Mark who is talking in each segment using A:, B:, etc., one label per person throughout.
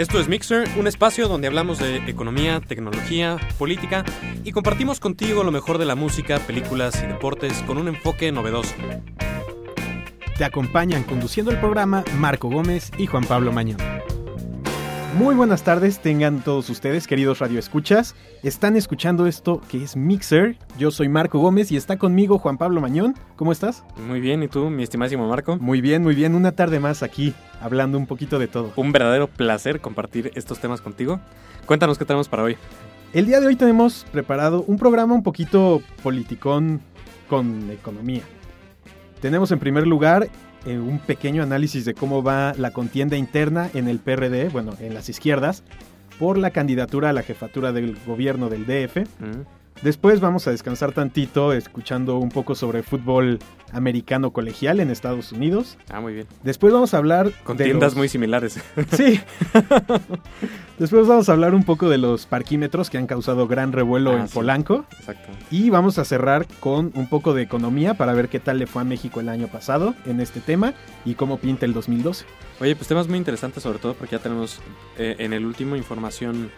A: Esto es Mixer, un espacio donde hablamos de economía, tecnología, política y compartimos contigo lo mejor de la música, películas y deportes con un enfoque novedoso.
B: Te acompañan conduciendo el programa Marco Gómez y Juan Pablo Mañón. Muy buenas tardes, tengan todos ustedes, queridos radioescuchas. Están escuchando esto que es Mixer. Yo soy Marco Gómez y está conmigo Juan Pablo Mañón. ¿Cómo estás?
A: Muy bien, ¿y tú, mi estimadísimo Marco?
B: Muy bien, muy bien. Una tarde más aquí, hablando un poquito de todo.
A: Un verdadero placer compartir estos temas contigo. Cuéntanos qué tenemos para hoy.
B: El día de hoy tenemos preparado un programa un poquito politicón con economía. Tenemos en primer lugar eh, un pequeño análisis de cómo va la contienda interna en el PRD, bueno, en las izquierdas, por la candidatura a la jefatura del gobierno del DF.
A: Mm.
B: Después vamos a descansar tantito escuchando un poco sobre fútbol americano colegial en Estados Unidos.
A: Ah, muy bien.
B: Después vamos a hablar
A: Con
B: de
A: tiendas
B: los-
A: muy similares.
B: Sí. Después vamos a hablar un poco de los parquímetros que han causado gran revuelo
A: Ah,
B: en
A: sí.
B: Polanco.
A: Exacto.
B: Y vamos a cerrar con un poco de economía para ver qué tal le fue a México el año pasado en este tema y cómo pinta el 2012.
A: Oye, pues temas muy interesantes sobre todo porque ya tenemos eh, en el último información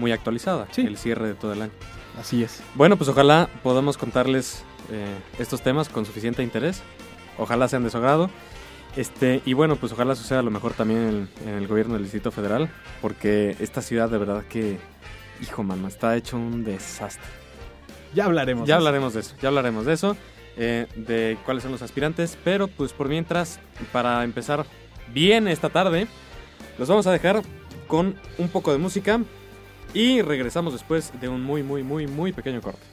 A: muy actualizada,
B: Sí.
A: el cierre de todo el año.
B: Así es.
A: Bueno, pues ojalá podamos contarles eh, estos temas con suficiente interés. Ojalá sean de su agrado. Este, y bueno, pues ojalá suceda lo mejor también en, en el gobierno del Distrito Federal, porque esta ciudad de verdad que, hijo mano, está hecho un desastre.
B: Ya hablaremos.
A: Ya
B: de eso.
A: hablaremos de eso, ya hablaremos de eso, eh, de cuáles son los aspirantes, pero pues por mientras, para empezar bien esta tarde, los vamos a dejar con un poco de música y regresamos después de un muy, muy, muy, muy pequeño corte.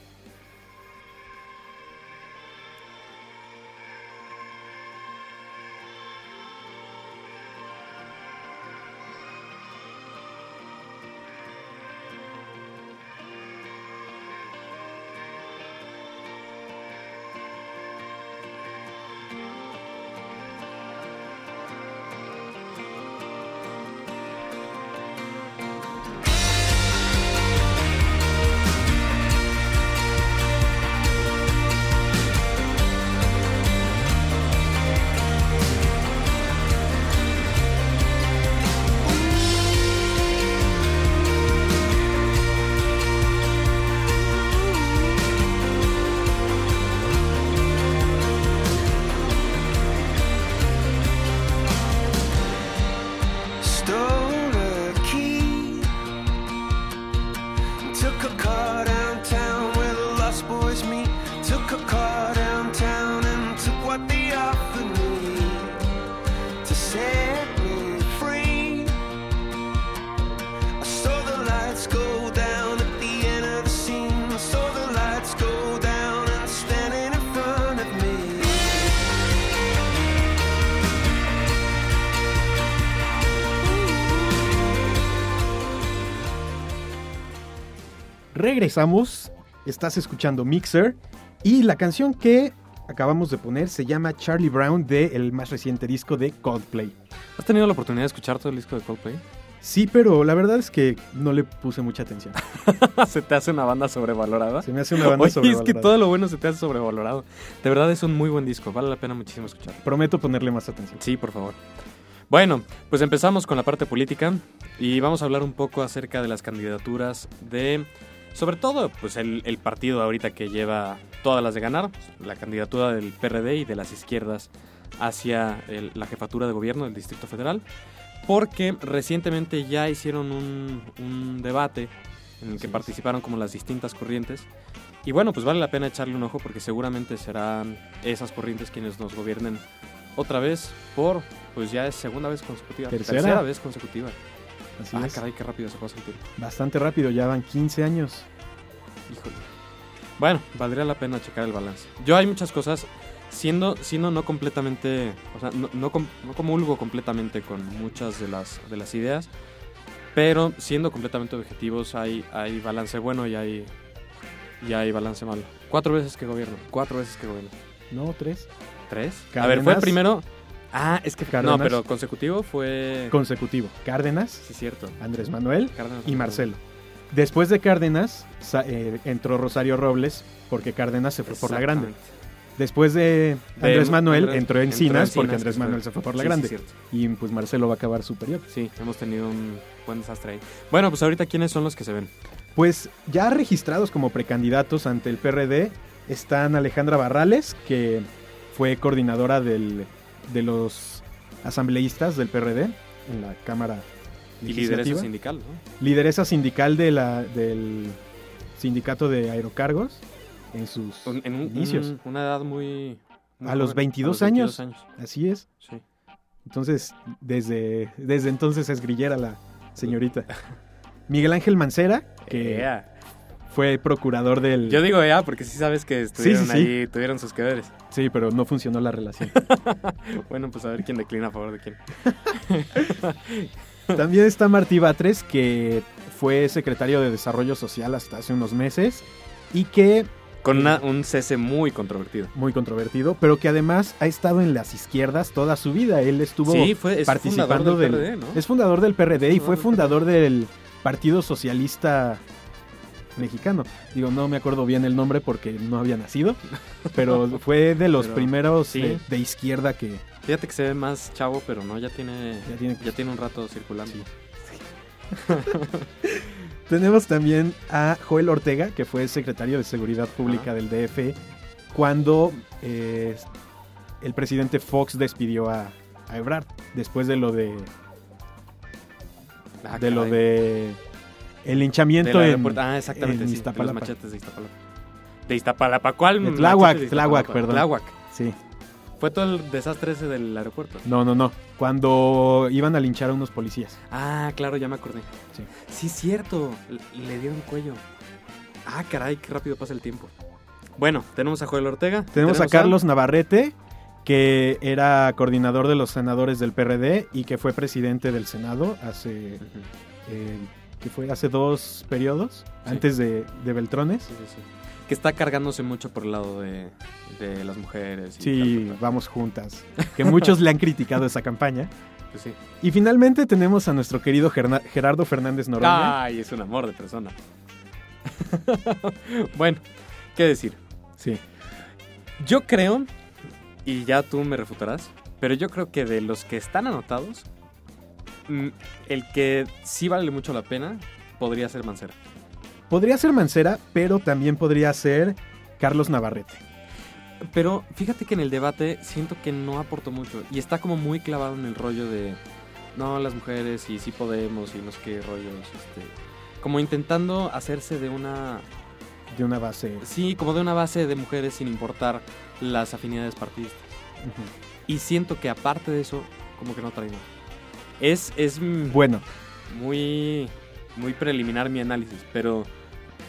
B: Regresamos. Estás escuchando Mixer. Y la canción que acabamos de poner se llama Charlie Brown del más reciente disco de Coldplay.
A: ¿Has tenido la oportunidad de escuchar todo el disco de Coldplay?
B: Sí, pero la verdad es que no le puse mucha atención.
A: ¿Se te hace una banda sobrevalorada?
B: Se me hace una banda
A: Oye, es que
B: sobrevalorada.
A: todo lo bueno se te hace sobrevalorado. De verdad es un muy buen disco, vale la pena muchísimo escucharlo.
B: Prometo ponerle más atención.
A: Sí, por favor. Bueno, pues empezamos con la parte política y vamos a hablar un poco acerca de las candidaturas de, sobre todo, pues el, el partido ahorita que lleva todas las de ganar, la candidatura del PRD y de las izquierdas hacia el- la jefatura de gobierno del Distrito Federal, porque recientemente ya hicieron un, un debate en el que participaron como las distintas corrientes. Y bueno, pues vale la pena echarle un ojo porque seguramente serán esas corrientes quienes nos gobiernen otra vez por, pues ya es segunda vez consecutiva.
B: Tercera.
A: vez consecutiva.
B: Así
A: ah,
B: es.
A: caray, qué rápido se pasa el tiempo.
B: Bastante rápido, ya van 15 años.
A: Híjole. Bueno, valdría la pena checar el balance. Yo hay muchas cosas, siendo, siendo no completamente, o sea, no, no, no comulgo completamente con muchas de las, de las ideas, pero siendo completamente objetivos hay, hay balance bueno y hay, y hay balance malo. Cuatro veces que gobierno, cuatro veces que gobierno.
B: No, tres.
A: ¿Tres? A ver, fue primero... Ah, es que... No,
B: Cárdenas.
A: pero consecutivo fue...
B: Consecutivo. Cárdenas,
A: Sí, cierto.
B: Andrés Manuel
A: Cárdenas,
B: y Marcelo. Después de Cárdenas eh, entró Rosario Robles porque Cárdenas se fue por la grande. Después de Andrés Manuel
A: Andrés-
B: entró en
A: entró
B: Cinas
A: en
B: porque Andrés Manuel se fue por la
A: Sí, sí,
B: grande.
A: cierto.
B: y pues Marcelo va a acabar superior.
A: Sí, hemos tenido un buen desastre ahí. Bueno, pues ahorita, ¿quiénes son los que se ven?
B: Pues ya registrados como precandidatos ante el PRD están Alejandra Barrales, que fue coordinadora del, de los asambleístas del PRD en la Cámara
A: Y lideresa sindical, ¿no?
B: lideresa sindical de la, del sindicato de aerocargos en sus
A: En un-
B: inicios.
A: un- una edad muy... muy
B: A los
A: joven,
B: 22
A: 22
B: años. Así es.
A: Sí.
B: Entonces, desde, desde entonces es grillera la señorita. Miguel Ángel Mancera, que
A: Ea.
B: Fue procurador del...
A: Yo digo ya porque sí sabes que estuvieron
B: sí, sí.
A: ahí, tuvieron sus que veres.
B: Sí, pero no funcionó la relación.
A: Bueno, pues a ver quién declina a favor de quién.
B: También está Martí Batres, que fue secretario de Desarrollo Social hasta hace unos meses y que,
A: Con una- un cese muy controvertido.
B: muy controvertido, pero que además ha estado en las izquierdas toda su vida. Él estuvo
A: sí, fue es
B: participando
A: del
B: del...
A: PRD, ¿no?
B: Es fundador del PRD y fue fundador del Partido Socialista Mexicano. Digo, no me acuerdo bien el nombre porque no había nacido, pero fue de los
A: Pero,
B: primeros
A: sí.
B: de, de izquierda que
A: Fíjate que se ve más chavo, pero no, ya tiene,
B: ya tiene...
A: ya tiene un rato circulando.
B: Sí. Tenemos también a Joel Ortega, que fue secretario de Seguridad Pública del DF, cuando eh, el presidente Fox despidió a, a Ebrard, después de lo de,
A: Ah,
B: de lo de el linchamiento en.
A: Ah, exactamente,
B: en
A: sí, de los machetes de Iztapalapa. De Iztapalapa, ¿cuál?
B: De Tláhuac,
A: de
B: Tláhuac, perdón.
A: Tláhuac.
B: Sí,
A: Fue todo el desastre ese del aeropuerto.
B: no, no, no, cuando iban a linchar a unos policías.
A: Ah, claro, ya me acordé.
B: Sí.
A: Sí, cierto. Le- dieron cuello. Ah, caray, qué rápido pasa el tiempo. Bueno, tenemos a Joel Ortega.
B: Tenemos a Carlos Navarrete, que era coordinador de los senadores del PRD y que fue presidente del Senado hace eh, que fue hace dos periodos,
A: Sí.
B: antes de, de Beltrones.
A: Sí, sí, sí. Que está cargándose mucho por el lado de, de las mujeres. y
B: Sí,
A: tal, tal,
B: vamos juntas. Que muchos le han criticado esa campaña.
A: Pues sí.
B: Y finalmente tenemos a nuestro querido Gerna- Gerardo Fernández Noroña.
A: Ay, es un amor de persona. bueno, ¿qué decir?
B: Sí.
A: Yo creo, y ya tú me refutarás, pero yo creo que de los que están anotados, el que sí vale mucho la pena podría ser Mancera.
B: Podría ser Mancera, pero también podría ser Carlos Navarrete.
A: Pero fíjate que en el debate siento que no aportó mucho y está como muy clavado en el rollo de no, las mujeres y sí podemos y no sé qué rollos. Este, como intentando hacerse de una.
B: De una base.
A: Sí, como de una base de mujeres sin importar las afinidades partidistas. Y siento que aparte de eso, como que no trae nada. Es, es mm,
B: Bueno,
A: muy, muy preliminar mi análisis, pero,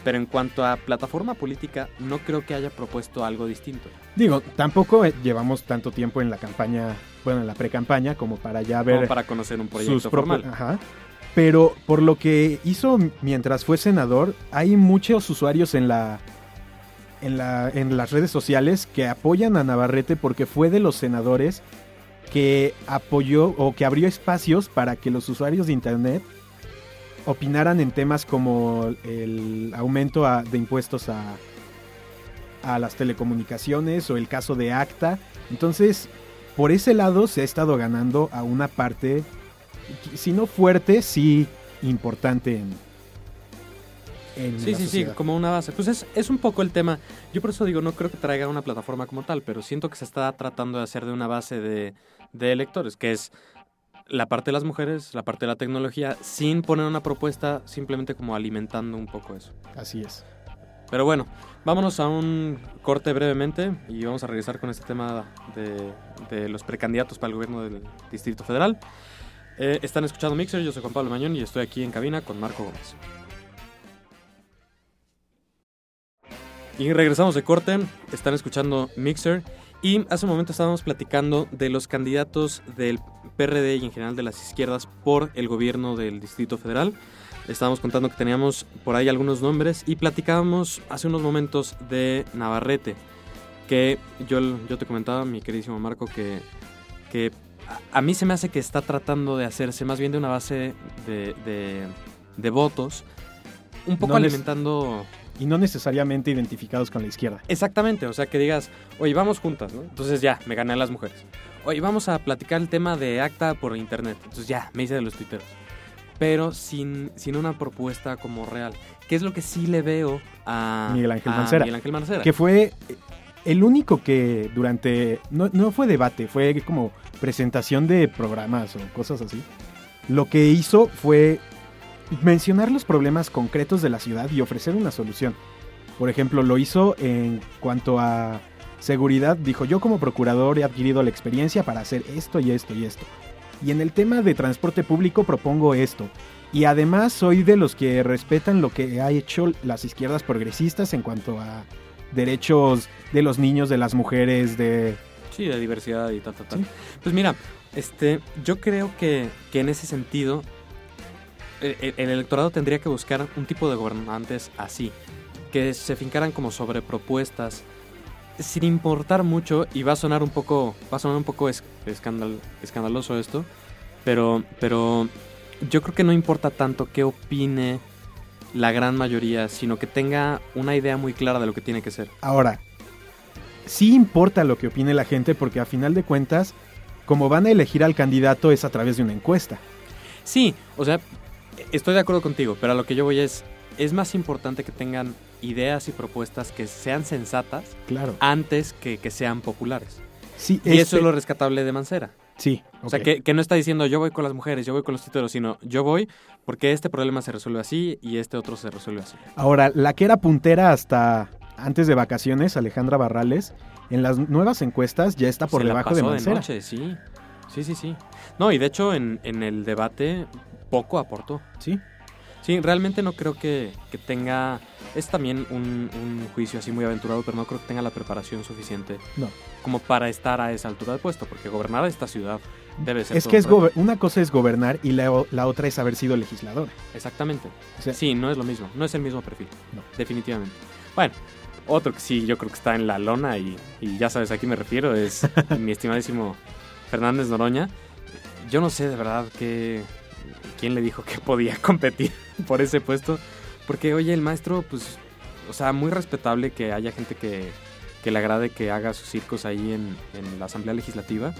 A: pero en cuanto a plataforma política, no creo que haya propuesto algo distinto.
B: digo, tampoco eh, llevamos tanto tiempo en la campaña, bueno, en la pre-campaña, como para ya ver
A: Como para conocer un proyecto formal.
B: Ajá. Pero por lo que hizo mientras fue senador, hay muchos usuarios en la, en la en las redes sociales que apoyan a Navarrete porque fue de los senadores que apoyó o que abrió espacios para que los usuarios de internet opinaran en temas como el aumento de impuestos a, a las telecomunicaciones o el caso de ACTA. Entonces, por ese lado se ha estado ganando a una parte, si no fuerte, sí importante en, en
A: Sí,
B: la
A: sí, sí, como una base. Pues es, es un poco el tema. Yo por eso digo, no creo que traiga una plataforma como tal, pero siento que se está tratando de hacer de una base de, de electores, que es la parte de las mujeres, la parte de la tecnología, sin poner una propuesta, simplemente como alimentando un poco eso.
B: Así es.
A: Pero bueno, vámonos a un corte brevemente y vamos a regresar con este tema de, de los precandidatos para el gobierno del Distrito Federal. Eh, están escuchando Mixer, yo soy Juan Pablo Mañón y estoy aquí en cabina con Marco Gómez. Y regresamos de corte, están escuchando Mixer y hace un momento estábamos platicando de los candidatos del PRD y en general de las izquierdas por el gobierno del Distrito Federal. Estábamos contando que teníamos por ahí algunos nombres y platicábamos hace unos momentos de Navarrete, que yo, yo te comentaba, mi queridísimo Marco, que, que a, a mí se me hace que está tratando de hacerse más bien de una base de, de- de votos, un poco
B: No les-
A: alimentando
B: y no necesariamente identificados con la izquierda.
A: Exactamente, o sea, que digas, oye, vamos juntas, ¿no? Entonces ya, me gané a las mujeres. Oye, vamos a platicar el tema de acta por internet. Entonces ya, me hice de los tuiteros. Pero sin, sin una propuesta como real. ¿Qué es lo que sí le veo a
B: Miguel Ángel
A: a
B: Mancera.
A: Miguel Ángel Mancera?
B: Que fue el único que durante, no, no fue debate, fue como presentación de programas o cosas así. Lo que hizo fue mencionar los problemas concretos de la ciudad y ofrecer una solución. Por ejemplo, lo hizo en cuanto a seguridad, dijo yo como procurador he adquirido la experiencia para hacer esto y esto y esto. Y en el tema de transporte público propongo esto. Y además soy de los que respetan lo que ha hecho las izquierdas progresistas en cuanto a derechos de los niños, de las mujeres, de...
A: Sí, de diversidad y tal, tal, tal.
B: Sí.
A: Pues mira, este, yo creo que, que en ese sentido el, el- el electorado tendría que buscar un tipo de gobernantes así, que se fincaran como sobre propuestas sin importar mucho y va a sonar un poco, va a sonar un poco es- escandal- escandaloso esto, pero, pero yo creo que no importa tanto qué opine la gran mayoría, sino que tenga una idea muy clara de lo que tiene que ser.
B: Ahora, sí importa lo que opine la gente porque a final de cuentas, como van a elegir al candidato es a través de una encuesta.
A: Sí, o sea, estoy de acuerdo contigo, pero a lo que yo voy es, es más importante que tengan ideas y propuestas que sean sensatas
B: Claro.
A: antes que que sean populares.
B: Sí,
A: Y eso
B: este-
A: es lo rescatable de Mancera.
B: Sí.
A: O sea, que, que no está diciendo yo voy con las mujeres, yo voy con los títulos, sino yo voy porque este problema se resuelve así y este otro se resuelve así.
B: Ahora, la que era puntera hasta antes de vacaciones, Alejandra Barrales, en las nuevas encuestas ya está por
A: Se la
B: debajo de Mancera.
A: noche, sí. Sí, sí, sí. No, y de hecho en, en el debate poco aportó.
B: Sí.
A: Sí, realmente no creo que, que tenga... Es también un, un juicio así muy aventurado, pero no creo que tenga la preparación suficiente
B: No.
A: como para estar a esa altura de puesto, porque gobernar esta ciudad debe ser...
B: Es que es una cosa es gobernar y la, la otra es haber sido legislador.
A: Exactamente.
B: O sea,
A: Sí, no es lo mismo, no es el mismo perfil,
B: No.
A: definitivamente. Bueno, otro que sí, yo creo que está en la lona y, y ya sabes a quién me refiero, es mi estimadísimo Fernández Noroña. Yo no sé de verdad que, quién le dijo que podía competir por ese puesto, porque oye, el maestro, pues, o sea, muy respetable que haya gente que, que le agrade que haga sus circos ahí en, en la Asamblea Legislativa,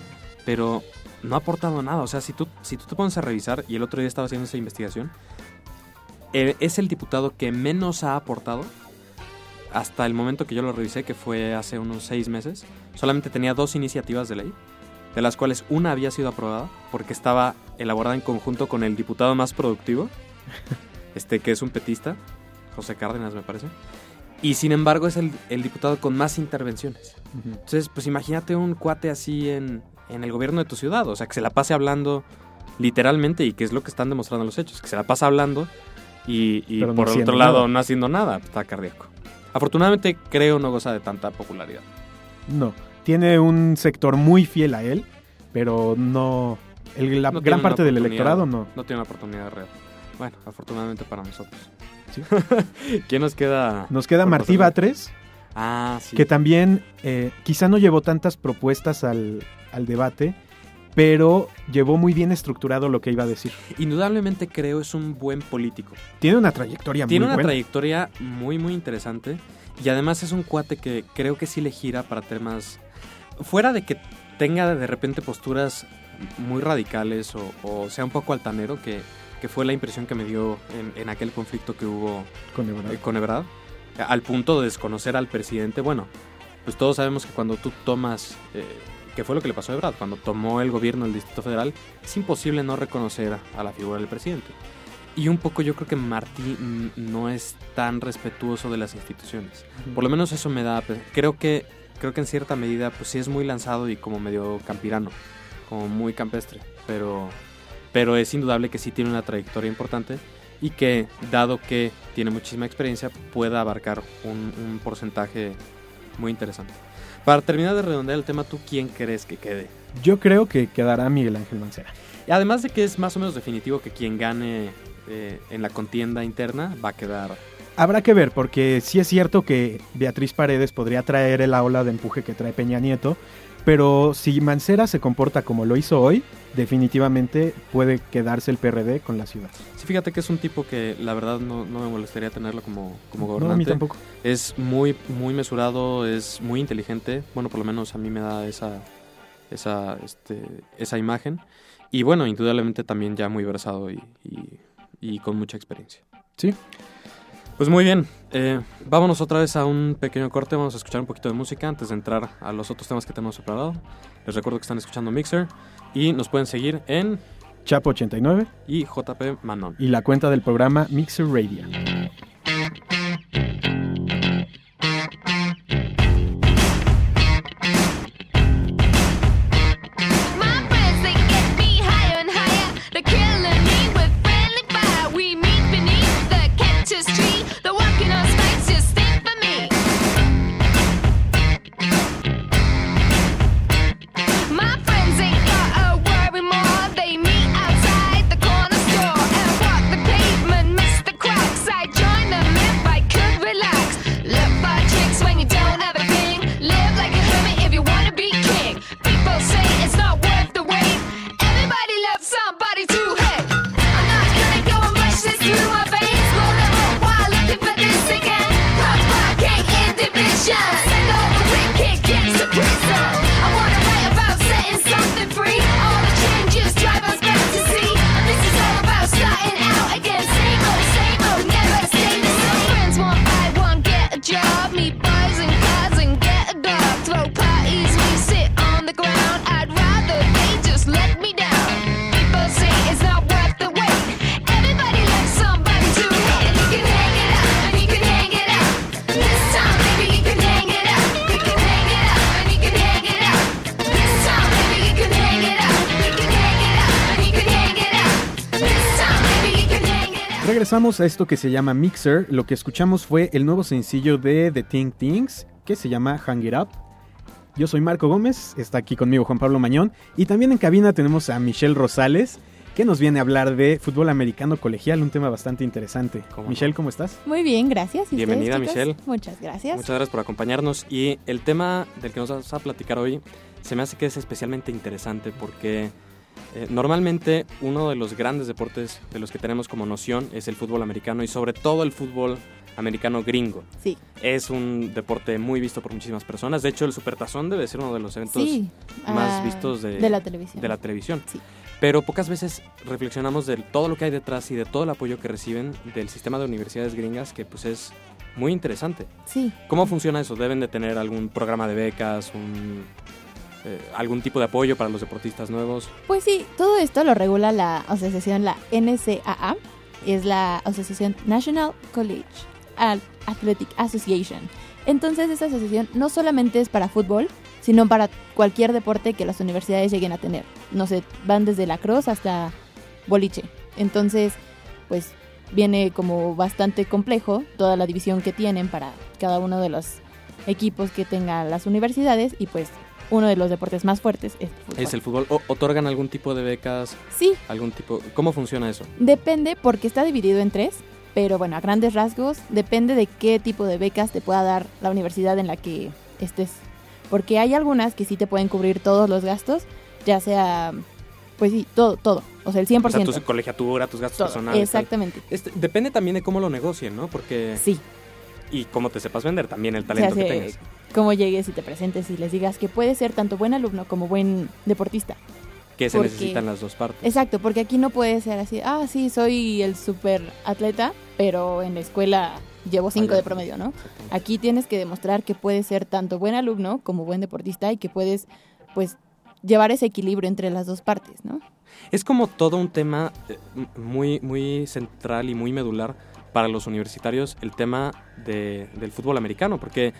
A: pero no ha aportado nada. O sea, si tú, si tú te pones a revisar, y el otro día estaba haciendo esa investigación, eh, es el diputado que menos ha aportado hasta el momento que yo lo revisé, que fue hace unos seis meses. Solamente tenía dos iniciativas de ley, de las cuales una había sido aprobada porque estaba elaborada en conjunto con el diputado más productivo, este que es un petista, José Cárdenas me parece. Y sin embargo es el, el diputado con más intervenciones. Entonces, pues imagínate un cuate así en, en el gobierno de tu ciudad, o sea, que se la pase hablando literalmente y que es lo que están demostrando los hechos, que se la pasa hablando y, y
B: no
A: por otro lado
B: nada.
A: no haciendo nada, pues, está cardíaco. Afortunadamente creo no goza de tanta popularidad.
B: No. Tiene un sector muy fiel a él, pero no. el- la
A: No
B: gran parte del electorado no.
A: No tiene una oportunidad real. Bueno, afortunadamente para nosotros.
B: Sí.
A: ¿Quién nos queda?
B: Nos queda Martí? Batres,
A: Ah, sí.
B: que también eh, quizá no llevó tantas propuestas al, al debate, pero llevó muy bien estructurado lo que iba a decir.
A: Indudablemente creo es un buen político.
B: Tiene una trayectoria
A: Tiene
B: muy
A: una
B: buena.
A: trayectoria muy, muy interesante. Y además es un cuate que creo que sí le gira para temas. Fuera de que tenga de repente posturas muy radicales o, o sea un poco altanero, que, que fue la impresión que me dio en, en aquel conflicto que hubo
B: con Ebrard.
A: eh, con Ebrard, al punto de desconocer al presidente. Bueno, pues todos sabemos que cuando tú tomas, eh, que fue lo que le pasó a Ebrard, cuando tomó el gobierno del Distrito Federal, es imposible no reconocer a la figura del presidente. Y un poco yo creo que Martí no es tan respetuoso de las instituciones. Por lo menos eso me da... Creo que, creo que en cierta medida pues sí es muy lanzado y como medio campirano, como muy campestre. Pero, pero es indudable que sí tiene una trayectoria importante y que, dado que tiene muchísima experiencia, pueda abarcar un, un porcentaje muy interesante. Para terminar de redondear el tema, ¿tú quién crees que quede?
B: Yo creo que quedará Miguel Ángel Mancera.
A: Y además de que es más o menos definitivo que quien gane eh, en la contienda interna va a quedar
C: Habrá que ver, porque sí es cierto que Beatriz Paredes podría traer la ola de empuje que trae Peña Nieto, pero si Mancera se comporta como lo hizo hoy, definitivamente puede quedarse el PRD con la ciudad.
A: Sí, fíjate que es un tipo que la verdad no, no me molestaría tenerlo como, como
C: No, a mí
A: gobernante.
C: tampoco.
A: es muy, muy mesurado, es muy inteligente. Bueno, por lo menos a mí me da esa, esa, este, esa imagen. Y bueno, indudablemente también ya muy versado y, y- y con mucha experiencia.
C: Sí.
A: Pues muy bien, eh, vámonos otra vez a un pequeño corte, vamos a escuchar un poquito de música antes de entrar a los otros temas que tenemos preparado. Les recuerdo que están escuchando Mixer y nos pueden seguir en
C: Chapo 89
A: y JP Manon.
C: y la cuenta del programa Mixer Radio. Regresamos a esto que se llama Mixer. Lo que escuchamos fue el nuevo sencillo de The Think Things, que se llama Hang It Up. Yo soy Marco Gómez, está aquí conmigo Juan Pablo Mañón, y también en cabina tenemos a Michelle Rosales, que nos viene a hablar de fútbol americano colegial, un tema bastante interesante.
A: ¿Cómo?
C: Michelle, ¿cómo estás?
D: Muy bien, gracias. ¿Y ustedes,
A: Bienvenida,
D: chicos?
A: Michelle.
D: Muchas gracias.
A: Muchas gracias por acompañarnos. Y el tema del que nos vas a platicar hoy se me hace que es especialmente interesante porque eh, normalmente uno de los grandes deportes de los que tenemos como noción es el fútbol americano y sobre todo el fútbol americano gringo.
D: Sí,
A: Es un deporte muy visto por muchísimas personas. De hecho, el Supertazón debe ser uno de los eventos
D: sí.
A: más
D: ah,
A: vistos de,
D: de la televisión.
A: de la televisión.
D: Sí.
A: Pero pocas veces reflexionamos de todo lo que hay detrás y de todo el apoyo que reciben del sistema de universidades gringas, que pues es muy interesante.
D: Sí,
A: ¿Cómo funciona eso? ¿Deben de tener algún programa de becas, un, eh, algún tipo de apoyo para los deportistas nuevos?
D: pues sí, todo esto lo regula la asociación, la NCAA, es la Asociación National College Athletic Association. Entonces, esta asociación no solamente es para fútbol, sino para cualquier deporte que las universidades lleguen a tener. No sé, van desde la cross hasta boliche. Entonces, pues viene como bastante complejo toda la división que tienen para cada uno de los equipos que tengan las universidades y pues uno de los deportes más fuertes es el fútbol.
A: ¿Es el fútbol? ¿O- ¿Otorgan algún tipo de becas?
D: Sí,
A: algún tipo ¿Cómo funciona eso?
D: Depende porque está dividido en tres, pero bueno, a grandes rasgos depende de qué tipo de becas te pueda dar la universidad en la que estés. Porque hay algunas que sí te pueden cubrir todos los gastos, ya sea, pues sí, todo, todo, o sea, el 100%.
A: O sea, tu colegiatura, tus gastos
D: todo,
A: personales.
D: exactamente.
A: Este, depende también de cómo lo negocien, ¿no? Porque...
D: Sí,
A: Y cómo te sepas vender también el
D: o sea,
A: talento que tengas.
D: Cómo llegues y te presentes y les digas que puedes ser tanto buen alumno como buen deportista.
A: Que se
D: porque-
A: necesitan las dos partes.
D: Exacto, porque aquí no puede ser así, ah, sí, soy el super atleta, pero en la escuela llevo cinco de promedio, ¿no? Aquí tienes que demostrar que puedes ser tanto buen alumno como buen deportista y que puedes, pues, llevar ese equilibrio entre las dos partes, ¿no?
A: Es como todo un tema eh, muy, muy central y muy medular para los universitarios, el tema de- del fútbol americano, porque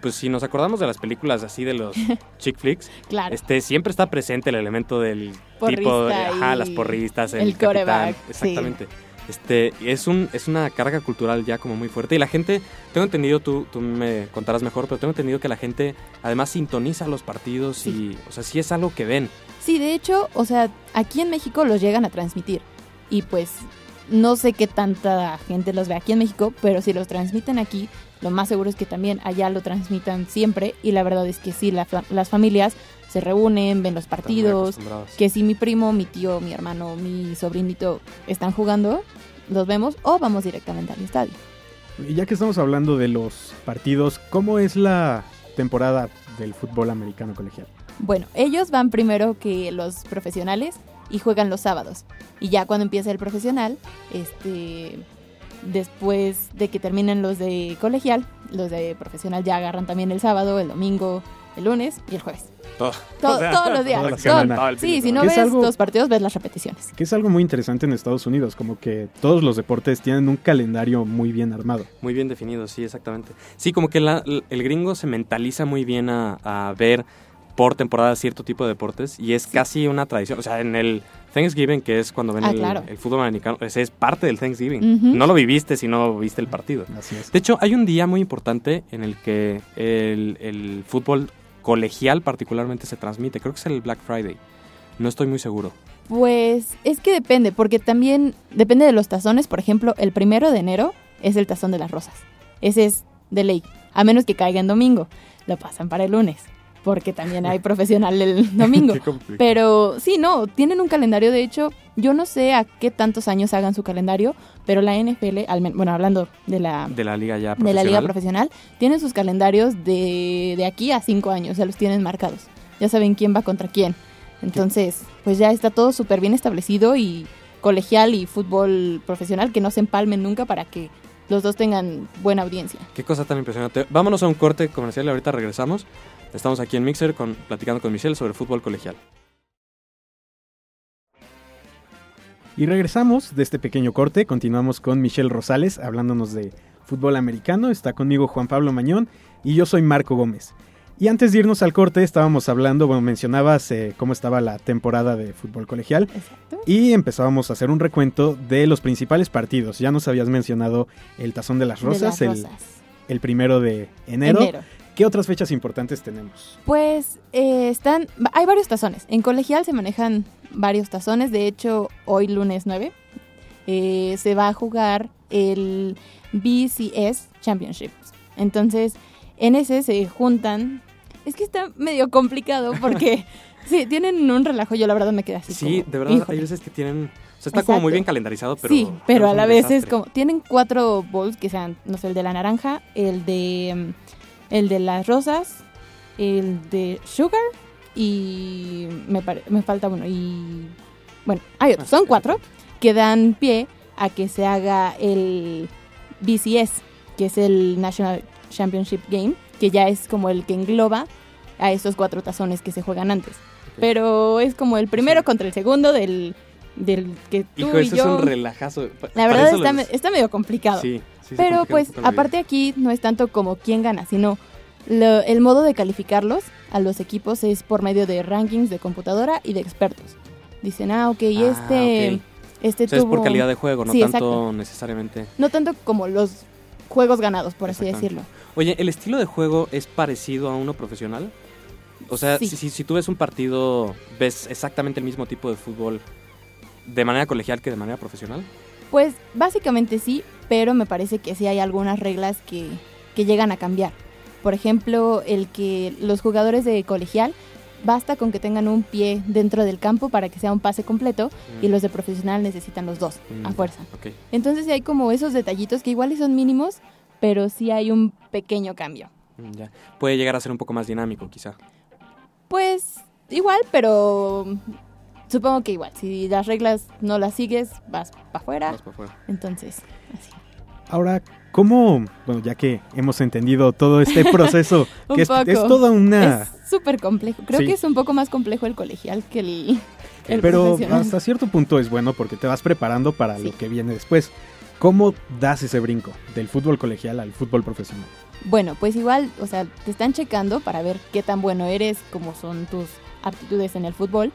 A: pues si nos acordamos de las películas así de los chick flicks,
D: Claro.
A: este siempre está presente el elemento del
D: Porrista
A: tipo, de, ajá, las porristas, el,
D: el sí.
A: exactamente. Este, es un es una carga cultural ya como muy fuerte y la gente, tengo entendido, tú, tú me contarás mejor, pero tengo entendido que la gente además sintoniza los partidos
D: Sí.
A: y, o sea, sí es algo que ven.
D: Sí, de hecho, o sea, aquí en México los llegan a transmitir y pues no sé qué tanta gente los ve aquí en México, pero si los transmiten aquí, lo más seguro es que también allá lo transmitan siempre. Y la verdad es que sí, la fa- las familias se reúnen, ven los partidos, que si mi primo, mi tío, mi hermano, mi sobrinito están jugando, los vemos o vamos directamente al estadio.
B: Y ya que estamos hablando de los partidos, ¿cómo es la temporada del fútbol americano colegial?
D: Bueno, ellos van primero que los profesionales y juegan los sábados. Y ya cuando empieza el profesional, este después de que terminen los de colegial, los de profesional ya agarran también el sábado, el domingo, el lunes y el jueves.
A: Todo.
D: Todo-
A: O sea,
D: todos los días. Todo-
A: todo
D: sí, si no ves
B: algo-
D: los partidos, ves las repeticiones.
B: Que es algo muy interesante en Estados Unidos, como que todos los deportes tienen un calendario muy bien armado.
A: Muy bien definido, sí, exactamente. Sí, como que la- el gringo se mentaliza muy bien a, a ver por temporada cierto tipo de deportes y es casi una tradición. O sea, en el Thanksgiving, que es cuando ven
D: Ah,
A: el,
D: claro.
A: el fútbol americano, ese es parte del Thanksgiving. No lo viviste si no viste el partido.
B: Así es.
A: De hecho, hay un día muy importante en el que el, el fútbol colegial particularmente se transmite. Creo que es el Black Friday. No estoy muy seguro.
D: Pues es que depende, porque también depende de los tazones. Por ejemplo, el primero de enero es el tazón de las rosas. Ese es de ley, a menos que caiga en domingo. Lo pasan para el lunes, porque también hay profesional el domingo. Pero sí, no, tienen un calendario. De hecho, yo no sé a qué tantos años hagan su calendario, pero la NFL, al bueno, hablando de la,
A: de la liga ya
D: de
A: profesional.
D: la liga profesional, tienen sus calendarios de, de aquí a cinco años, ya los tienen marcados. Ya saben quién va contra quién. Entonces, pues ya está todo súper bien establecido y colegial y fútbol profesional que no se empalmen nunca para que los dos tengan buena audiencia.
A: Qué cosa tan impresionante. Vámonos a un corte comercial y ahorita regresamos. Estamos aquí en Mixer con, platicando con Michelle sobre fútbol colegial.
B: Y regresamos de este pequeño corte, continuamos con Michelle Rosales hablándonos de fútbol americano, está conmigo Juan Pablo Mañón y yo soy Marco Gómez. Y antes de irnos al corte estábamos hablando, bueno, mencionabas eh, cómo estaba la temporada de fútbol colegial
D: Exacto.
B: y empezábamos a hacer un recuento de los principales partidos. Ya nos habías mencionado el Tazón de las Rosas,
D: de las
B: el-
D: rosas.
B: El, primero de enero.
D: Enero.
B: ¿Qué otras fechas importantes tenemos?
D: Pues eh, están, hay varios tazones. En colegial se manejan varios tazones. De hecho, hoy lunes 9 eh, se va a jugar el BCS Championship. Entonces, en ese se juntan. Es que está medio complicado porque sí, tienen un relajo. Yo la verdad me quedé así.
A: Sí,
D: como,
A: de verdad,
D: híjole.
A: hay veces que tienen... O sea, está como muy bien calendarizado, pero...
D: sí, pero a
A: es
D: la vez es como. Tienen cuatro bowls que sean, no sé, el de la naranja, el de. El de las rosas, el de sugar y. Me, me falta uno. Y. Bueno, hay otros.
A: Ah,
D: Son cuatro que dan pie a que se haga el BCS, que es el National Championship Game, que ya es como el que engloba a estos cuatro tazones que se juegan antes. Pero es como el primero
A: Sí.
D: contra el segundo del, del que tú
A: Hijo,
D: y
A: eso
D: yo...
A: es un relajazo. Pa-
D: La verdad está,
A: los-
D: me- está medio complicado.
A: Sí, sí,
D: Pero pues aparte aquí no es tanto como quién gana, sino lo- el modo de calificarlos a los equipos es por medio de rankings de computadora y de expertos. Dicen, ah, ok,
A: Ah,
D: este,
A: ok.
D: este
A: O sea, es por calidad de juego, no
D: Sí,
A: tanto
D: exacto.
A: necesariamente.
D: No tanto como los juegos ganados, por así decirlo.
A: Oye, ¿el estilo de juego es parecido a uno profesional? O sea,
D: Sí.
A: si, si tú ves un partido, ¿ves exactamente el mismo tipo de fútbol de manera colegial que de manera profesional?
D: Pues básicamente sí, pero me parece que sí hay algunas reglas que, que llegan a cambiar. Por ejemplo, el que los jugadores de colegial basta con que tengan un pie dentro del campo para que sea un pase completo y los de profesional necesitan los dos
A: Mm,
D: a fuerza.
A: Ok.
D: Entonces sí hay como esos detallitos que igual son mínimos, pero sí hay un pequeño cambio.
A: Mm, Ya. Puede llegar a ser un poco más dinámico, quizá.
D: Pues igual, pero supongo que igual. Si las reglas no las sigues, vas para afuera.
A: Más para afuera.
D: Entonces, así.
B: Ahora, ¿cómo, bueno, ya que hemos entendido todo este proceso, que es, es toda una...
D: Es súper complejo. Creo
B: Sí.
D: que es un poco más complejo el colegial que el, el
B: pero hasta cierto punto es bueno porque te vas preparando para
D: Sí.
B: lo que viene después. ¿Cómo das ese brinco del fútbol colegial al fútbol profesional?
D: Bueno, pues igual, o sea, te están checando para ver qué tan bueno eres, cómo son tus aptitudes en el fútbol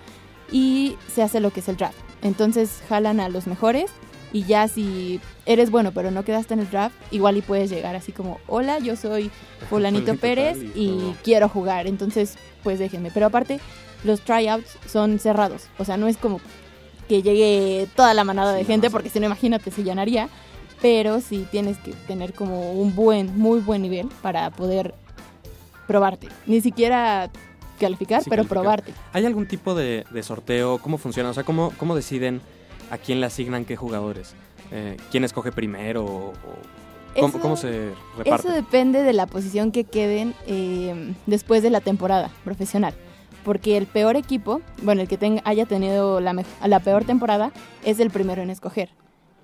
D: y se hace lo que es el draft. Entonces jalan a los mejores y ya si eres bueno pero no quedaste en el draft, igual y puedes llegar así como, hola, yo soy fulanito Pérez y quiero jugar, entonces pues déjenme. Pero aparte, los tryouts son cerrados, o sea, no es como que llegue toda la manada de
A: Sí,
D: gente,
A: no,
D: porque si no, imagínate, se llenaría. Pero sí tienes que tener como un buen, muy buen nivel para poder probarte. Ni siquiera calificar,
A: Sí,
D: pero
A: calificar.
D: probarte.
A: ¿Hay algún tipo de, de sorteo? ¿Cómo funciona? O sea, ¿cómo, cómo deciden a quién le asignan qué jugadores? Eh, ¿Quién escoge primero? O, ¿cómo,
D: Eso-
A: cómo se reparte?
D: Eso depende de la posición que queden eh, después de la temporada profesional. Porque el peor equipo, bueno, el que tenga, haya tenido la, la peor temporada, es el primero en escoger.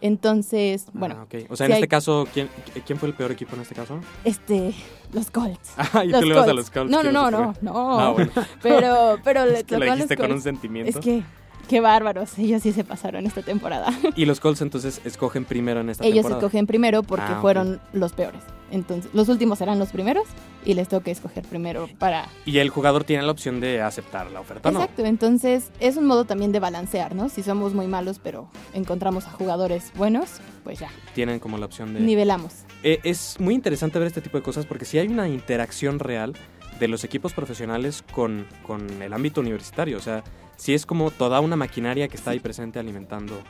D: Entonces, bueno,
A: Ah, ok. O sea,
D: si
A: en
D: hay-
A: este caso, ¿quién, ¿quién fue el peor equipo en este caso?
D: este, los Colts.
A: Ah, y
D: Los
A: tú le vas a los Colts.
D: No, no,
A: ¿quieres
D: no, no, no.
A: Ah, bueno.
D: Pero, pero
A: Es que lo
D: Colts-
A: dijiste con un sentimiento.
D: Es que, qué bárbaros, ellos sí se pasaron esta temporada.
A: Y los Colts entonces escogen primero en esta
D: Ellos
A: temporada.
D: escogen primero porque
A: Ah,
D: fueron los peores. Entonces, los últimos serán los primeros y les toca escoger primero para
A: Y el jugador tiene la opción de aceptar la oferta, ¿no?
D: Exacto, entonces es un modo también de balancear, ¿no? Si somos muy malos pero encontramos a jugadores buenos, pues ya,
A: Tienen como la opción de...
D: nivelamos.
A: Eh, es muy interesante ver este tipo de cosas porque sí hay una interacción real de los equipos profesionales con, con el ámbito universitario. O sea, sí es como toda una maquinaria que está ahí presente alimentando.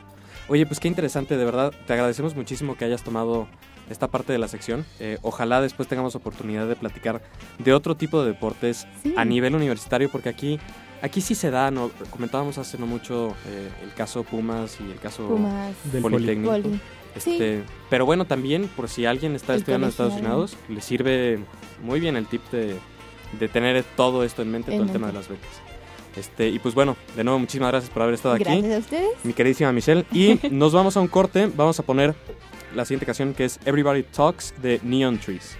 A: Oye, pues qué interesante, de verdad. Te agradecemos muchísimo que hayas tomado esta parte de la sección. Eh, ojalá después tengamos oportunidad de platicar de otro tipo de deportes
D: Sí.
A: a nivel universitario porque aquí... Aquí sí se da, ¿no? comentábamos hace no mucho eh, el caso Pumas y el caso
D: Pumas,
B: Del poli.
A: Politécnico.
D: Poli. Sí.
A: Este, Pero bueno, también por si alguien está
D: El
A: estudiando en Estados. Unidos, le sirve muy bien el tip de, de tener todo esto en mente,
D: En
A: todo el tema de las becas. Este, y pues bueno, de nuevo muchísimas gracias por haber estado aquí,
D: Gracias a ustedes.
A: mi queridísima Michelle. Y nos vamos a un corte, vamos a poner la siguiente canción que es Everybody Talks de Neon Trees.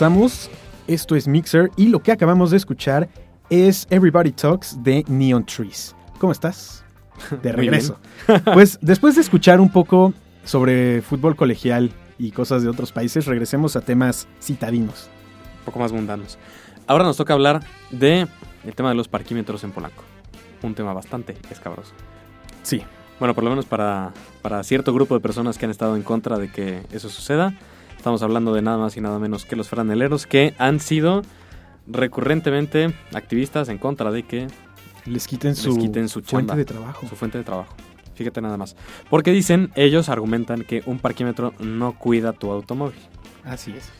B: Regresamos, esto es Mixer y lo que acabamos de escuchar es Everybody Talks de Neon Trees. ¿Cómo estás? De regreso. Pues después de escuchar un poco sobre fútbol colegial y cosas de otros países, regresemos a temas citadinos.
A: un poco más mundanos. Ahora nos toca hablar de el tema de los parquímetros en polaco. Un tema bastante escabroso.
B: Sí,
A: Bueno, por lo menos para, para cierto grupo de personas que han estado en contra de que eso suceda. Estamos hablando de nada más y nada menos que los franeleros que han sido recurrentemente activistas en contra de que
B: les quiten
A: Les
B: su,
A: quiten su
B: fuente de trabajo.
A: su fuente de trabajo. Fíjate nada más. Porque dicen, ellos argumentan que un parquímetro no cuida tu automóvil.
B: Así es.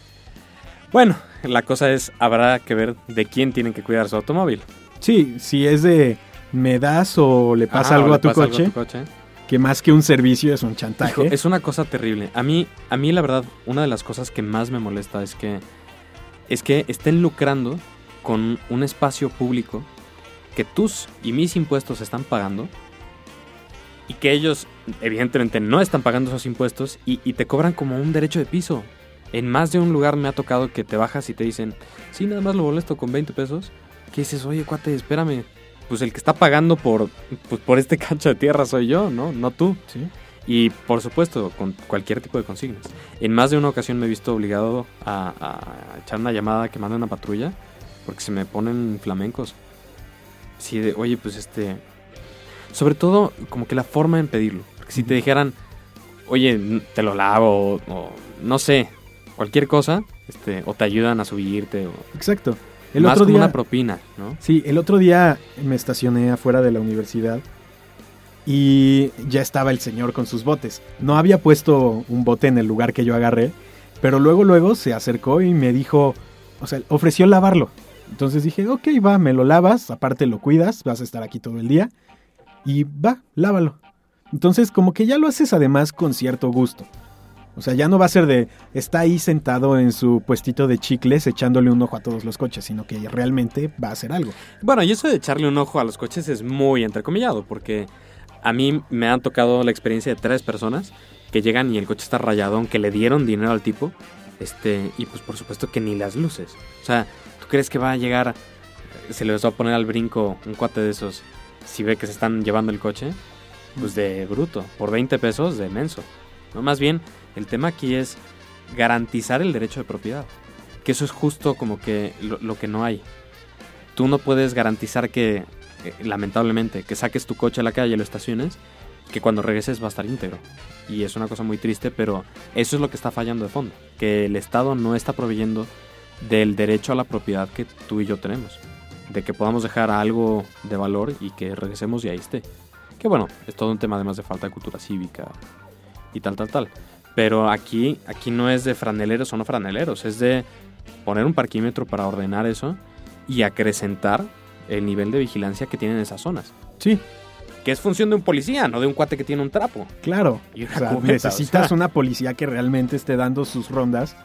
A: Bueno, la cosa es, habrá que ver de quién tienen que cuidar su automóvil.
B: Sí, si es de me das o le pasa
A: Ajá, o
B: algo
A: le
B: a tu
A: pasa algo
B: coche,
A: a tu coche.
B: Que más que un servicio es un chantaje.
A: Es una cosa terrible. A mí, a mí la verdad, una de las cosas que más me molesta es que es que estén lucrando con un espacio público que tus y mis impuestos están pagando y que ellos evidentemente no están pagando esos impuestos y, y te cobran como un derecho de piso. En más de un lugar me ha tocado que te bajas y te dicen, sí, nada más lo molesto con 20 pesos. Que dices, oye, cuate, espérame. Pues el que está pagando por, pues por este cancho de tierra soy yo, ¿no? No tú.
B: Sí.
A: Y por supuesto, con cualquier tipo de consignas. En más de una ocasión me he visto obligado a, a echar una llamada que manda una patrulla porque se me ponen flamencos. Sí, de, oye, pues este... Sobre todo, como que la forma en pedirlo. Porque si te dijeran, oye, te lo lavo, o, o no sé, cualquier cosa, este, o te ayudan a subirte, o
B: Exacto. El
A: más
B: otro
A: como
B: día,
A: una propina, ¿no?
B: sí, el otro día me estacioné afuera de la universidad y ya estaba el señor con sus botes. No había puesto un bote en el lugar que yo agarré, pero luego luego se acercó y me dijo, o sea, ofreció lavarlo. Entonces dije, ok, va, me lo lavas, aparte lo cuidas, vas a estar aquí todo el día y va, lávalo. Entonces como que ya lo haces además con cierto gusto. O sea, ya no va a ser de está ahí sentado en su puestito de chicles echándole un ojo a todos los coches, sino que realmente va a hacer algo.
A: Bueno, y eso de echarle un ojo a los coches es muy entrecomillado, porque a mí me han tocado la experiencia de tres personas que llegan y el coche está rayado, aunque le dieron dinero al tipo, este, y pues por supuesto que ni las luces. O sea, ¿tú crees que va a llegar, se les va a poner al brinco un cuate de esos si ve que se están llevando el coche? Pues de bruto, por 20 pesos de menso. No, más bien, el tema aquí es garantizar el derecho de propiedad. Que eso es justo como que lo, lo que no hay. Tú no puedes garantizar que, eh, lamentablemente, que saques tu coche a la calle y lo estaciones, que cuando regreses va a estar íntegro. Y es una cosa muy triste, pero eso es lo que está fallando de fondo. Que el Estado no está proveyendo del derecho a la propiedad que tú y yo tenemos. De que podamos dejar algo de valor y que regresemos y ahí esté. Que bueno, es todo un tema además de falta de cultura cívica y tal, tal, tal. Pero aquí, aquí no es de franeleros o no franeleros, es de poner un parquímetro para ordenar eso y acrecentar el nivel de vigilancia que tienen esas zonas.
B: Sí,
A: Que es función de un policía, no de un cuate que tiene un trapo.
B: claro.
A: Y una
B: O sea,
A: cubeta,
B: necesitas
A: o sea.
B: una policía que realmente esté dando sus rondas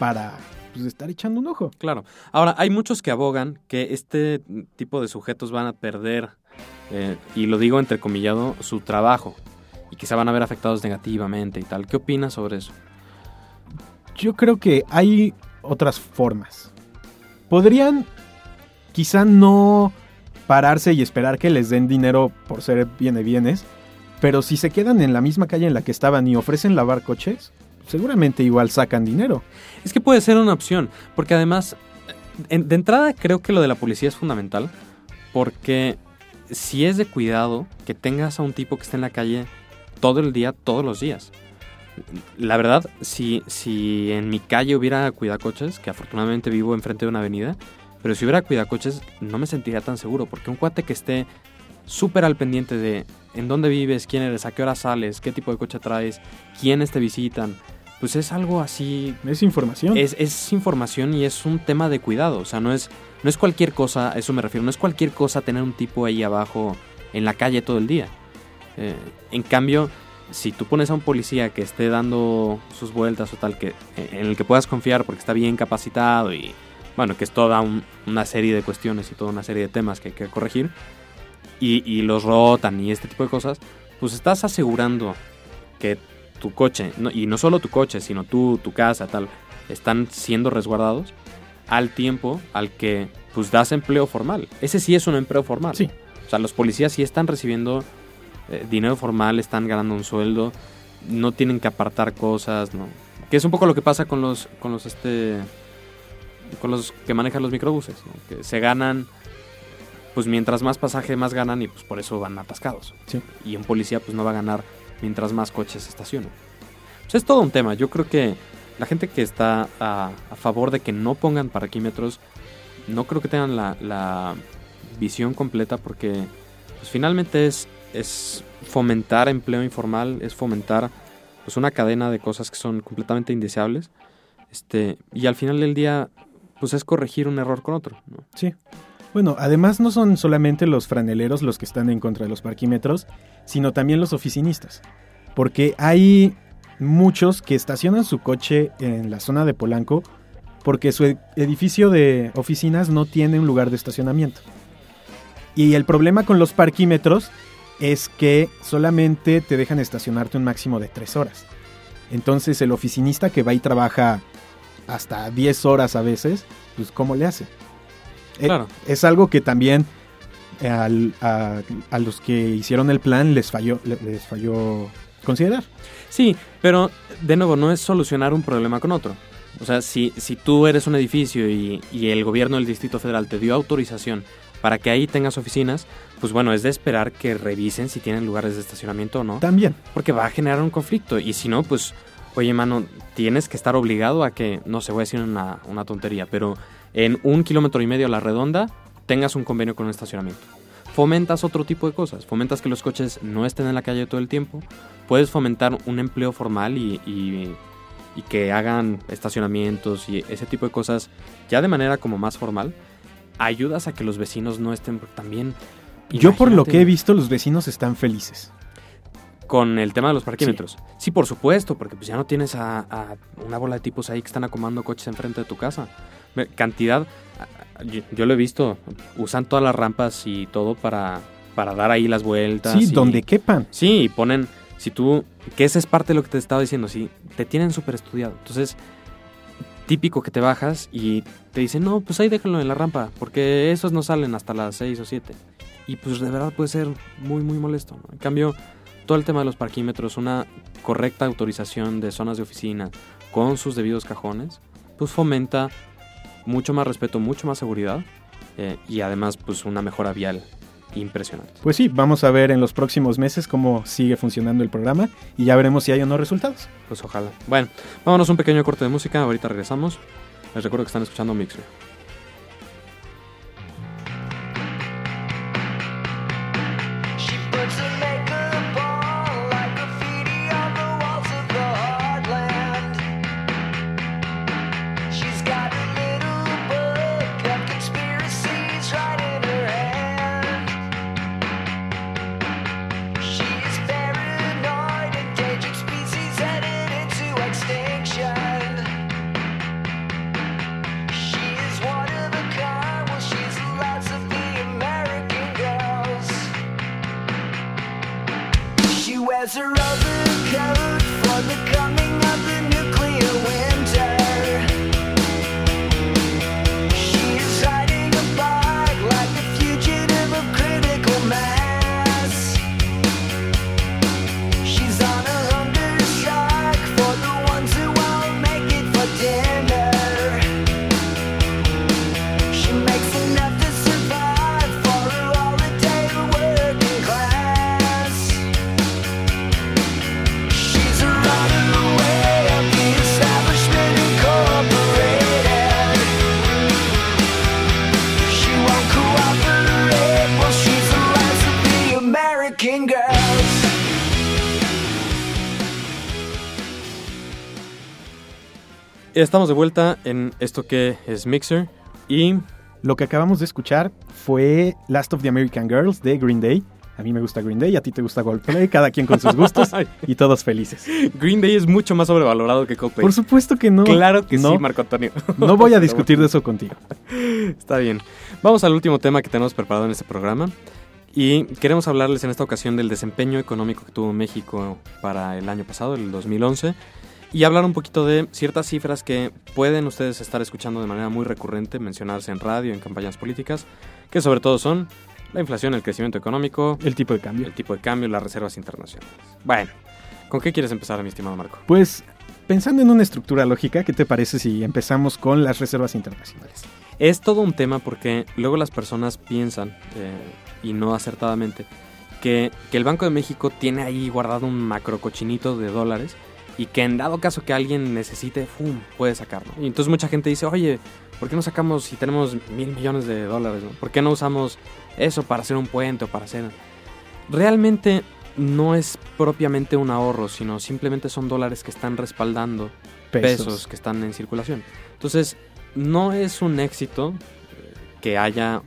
B: para pues, estar echando un ojo.
A: Claro. Ahora, hay muchos que abogan que este tipo de sujetos van a perder, eh, y lo digo entrecomillado, su trabajo. Se van a ver afectados negativamente y tal. ¿Qué opinas sobre eso?
B: Yo creo que hay otras formas. Podrían quizá no pararse y esperar que les den dinero por ser viene bienes, pero si se quedan en la misma calle en la que estaban y ofrecen lavar coches, seguramente igual sacan dinero.
A: Es que puede ser una opción, porque además, de entrada creo que lo de la policía es fundamental, porque si es de cuidado que tengas a un tipo que esté en la calle todo el día, todos los días. La verdad, si, si en mi calle hubiera cuidacoches, que afortunadamente vivo enfrente de una avenida, pero si hubiera cuidacoches no me sentiría tan seguro, porque un cuate que esté súper al pendiente de en dónde vives, quién eres, a qué hora sales, qué tipo de coche traes, quiénes te visitan, pues es algo así
B: Es información.
A: es, es información y es un tema de cuidado. O sea, no es, no es cualquier cosa, a eso me refiero, no es cualquier cosa tener un tipo ahí abajo en la calle todo el día. Eh, en cambio, si tú pones a un policía que esté dando sus vueltas o tal, que, en el que puedas confiar porque está bien capacitado y, bueno, que es toda un- una serie de cuestiones y toda una serie de temas que hay que corregir, y, y los rotan y este tipo de cosas, pues estás asegurando que tu coche, no- y no solo tu coche, sino tú, tu casa, tal, están siendo resguardados al tiempo al que pues das empleo formal. Ese sí es un empleo formal.
B: Sí.
A: O sea, los policías sí están recibiendo eh, dinero formal, están ganando un sueldo, no tienen que apartar cosas, ¿no? Que es un poco lo que pasa con los, con los, este, con los que manejan los microbuses, ¿no? Que se ganan, pues mientras más pasaje más ganan y pues por eso van atascados.
B: Sí.
A: Y un policía pues no va a ganar mientras más coches estacionen. Pues es todo un tema. Yo creo que la gente que está a, a favor de que no pongan parquímetros, no creo que tengan la, la visión completa porque pues finalmente es, es fomentar empleo informal, es fomentar pues una cadena de cosas que son completamente indeseables. Este, y al final del día, pues es corregir un error con otro.
B: Sí. Bueno, además no son solamente los franeleros los que están en contra de los parquímetros, sino también los oficinistas. Porque hay muchos que estacionan su coche en la zona de Polanco porque su ed- edificio de oficinas no tiene un lugar de estacionamiento. Y el problema con los parquímetros es que solamente te dejan estacionarte un máximo de 3 horas. Entonces el oficinista que va y trabaja hasta 10 horas a veces, pues ¿cómo le hace? Eh,
A: Claro.
B: Es algo que también al- a, a los que hicieron el plan les falló, le- les falló considerar.
A: Sí, pero de nuevo, no es solucionar un problema con otro. O sea, si, si tú eres un edificio y, y el gobierno del Distrito Federal te dio autorización para que ahí tengas oficinas, pues bueno, es de esperar que revisen si tienen lugares de estacionamiento o no,
B: También.
A: porque va a generar un conflicto. Y si no, pues, oye, mano, tienes que estar obligado a que, no sé, voy a decir una, una tontería, pero en un kilómetro y medio a la redonda tengas un convenio con un estacionamiento. Fomentas otro tipo de cosas, fomentas que los coches no estén en la calle todo el tiempo, puedes fomentar un empleo formal y, y- y que hagan estacionamientos y ese tipo de cosas ya de manera como más formal, ayudas a que los vecinos no estén también...
B: Yo por lo que he visto, los vecinos están felices.
A: Con el tema de los parquímetros. Sí, por supuesto, porque pues ya no tienes a, a una bola de tipos ahí que están acomodando coches enfrente de tu casa. Cantidad, yo lo he visto, usan todas las rampas y todo para, para dar ahí las vueltas.
B: Sí,
A: y-
B: donde quepan.
A: Sí, y ponen, si tú, que esa es parte de lo que te estaba diciendo, sí, te tienen súper estudiado. Entonces, típico que te bajas y te dicen, no, pues ahí déjalo en la rampa, porque esos no salen hasta las 6 o 7. Y pues de verdad puede ser muy, muy molesto. En cambio, todo el tema de los parquímetros, una correcta autorización de zonas de oficina con sus debidos cajones, pues fomenta mucho más respeto, mucho más seguridad eh, y además pues una mejora vial impresionante.
B: Pues sí, vamos a ver en los próximos meses cómo sigue funcionando el programa y ya veremos si hay o no resultados.
A: Pues ojalá. Bueno, vámonos a un pequeño corte de música, ahorita regresamos. Les recuerdo que están escuchando Mixer. Estamos de vuelta en esto que es Mixer y
B: Lo que acabamos de escuchar fue Last of the American Girls de Green Day. A mí me gusta Green Day, a ti te gusta Coldplay, cada quien con sus gustos y todos felices.
A: Green Day es mucho más sobrevalorado que Coldplay.
B: Por supuesto que no.
A: claro que
B: no,
A: sí, Marco Antonio.
B: No voy a discutir de eso contigo.
A: Está bien. Vamos al último tema que tenemos preparado en este programa. Y queremos hablarles en esta ocasión del desempeño económico que tuvo México para el año pasado, el 2011. Y hablar un poquito de ciertas cifras que pueden ustedes estar escuchando de manera muy recurrente, mencionarse en radio, en campañas políticas, que sobre todo son la inflación, el crecimiento económico,
B: El tipo de cambio.
A: el tipo de cambio, las reservas internacionales. Bueno, ¿con qué quieres empezar, mi estimado Marco?
B: Pues pensando en una estructura lógica, ¿qué te parece si empezamos con las reservas internacionales?
A: Es todo un tema porque luego las personas piensan, eh, y no acertadamente, que, que el Banco de México tiene ahí guardado un macro cochinito de dólares y que en dado caso que alguien necesite, ¡fum!, puede sacarlo. Y entonces mucha gente dice, oye, ¿por qué no sacamos si tenemos mil millones de dólares? no? ¿Por qué no usamos eso para hacer un puente o para hacer...? Realmente no es propiamente un ahorro, sino simplemente son dólares que están respaldando
B: Pesos.
A: pesos que están en circulación. Entonces, no es un éxito eh, que haya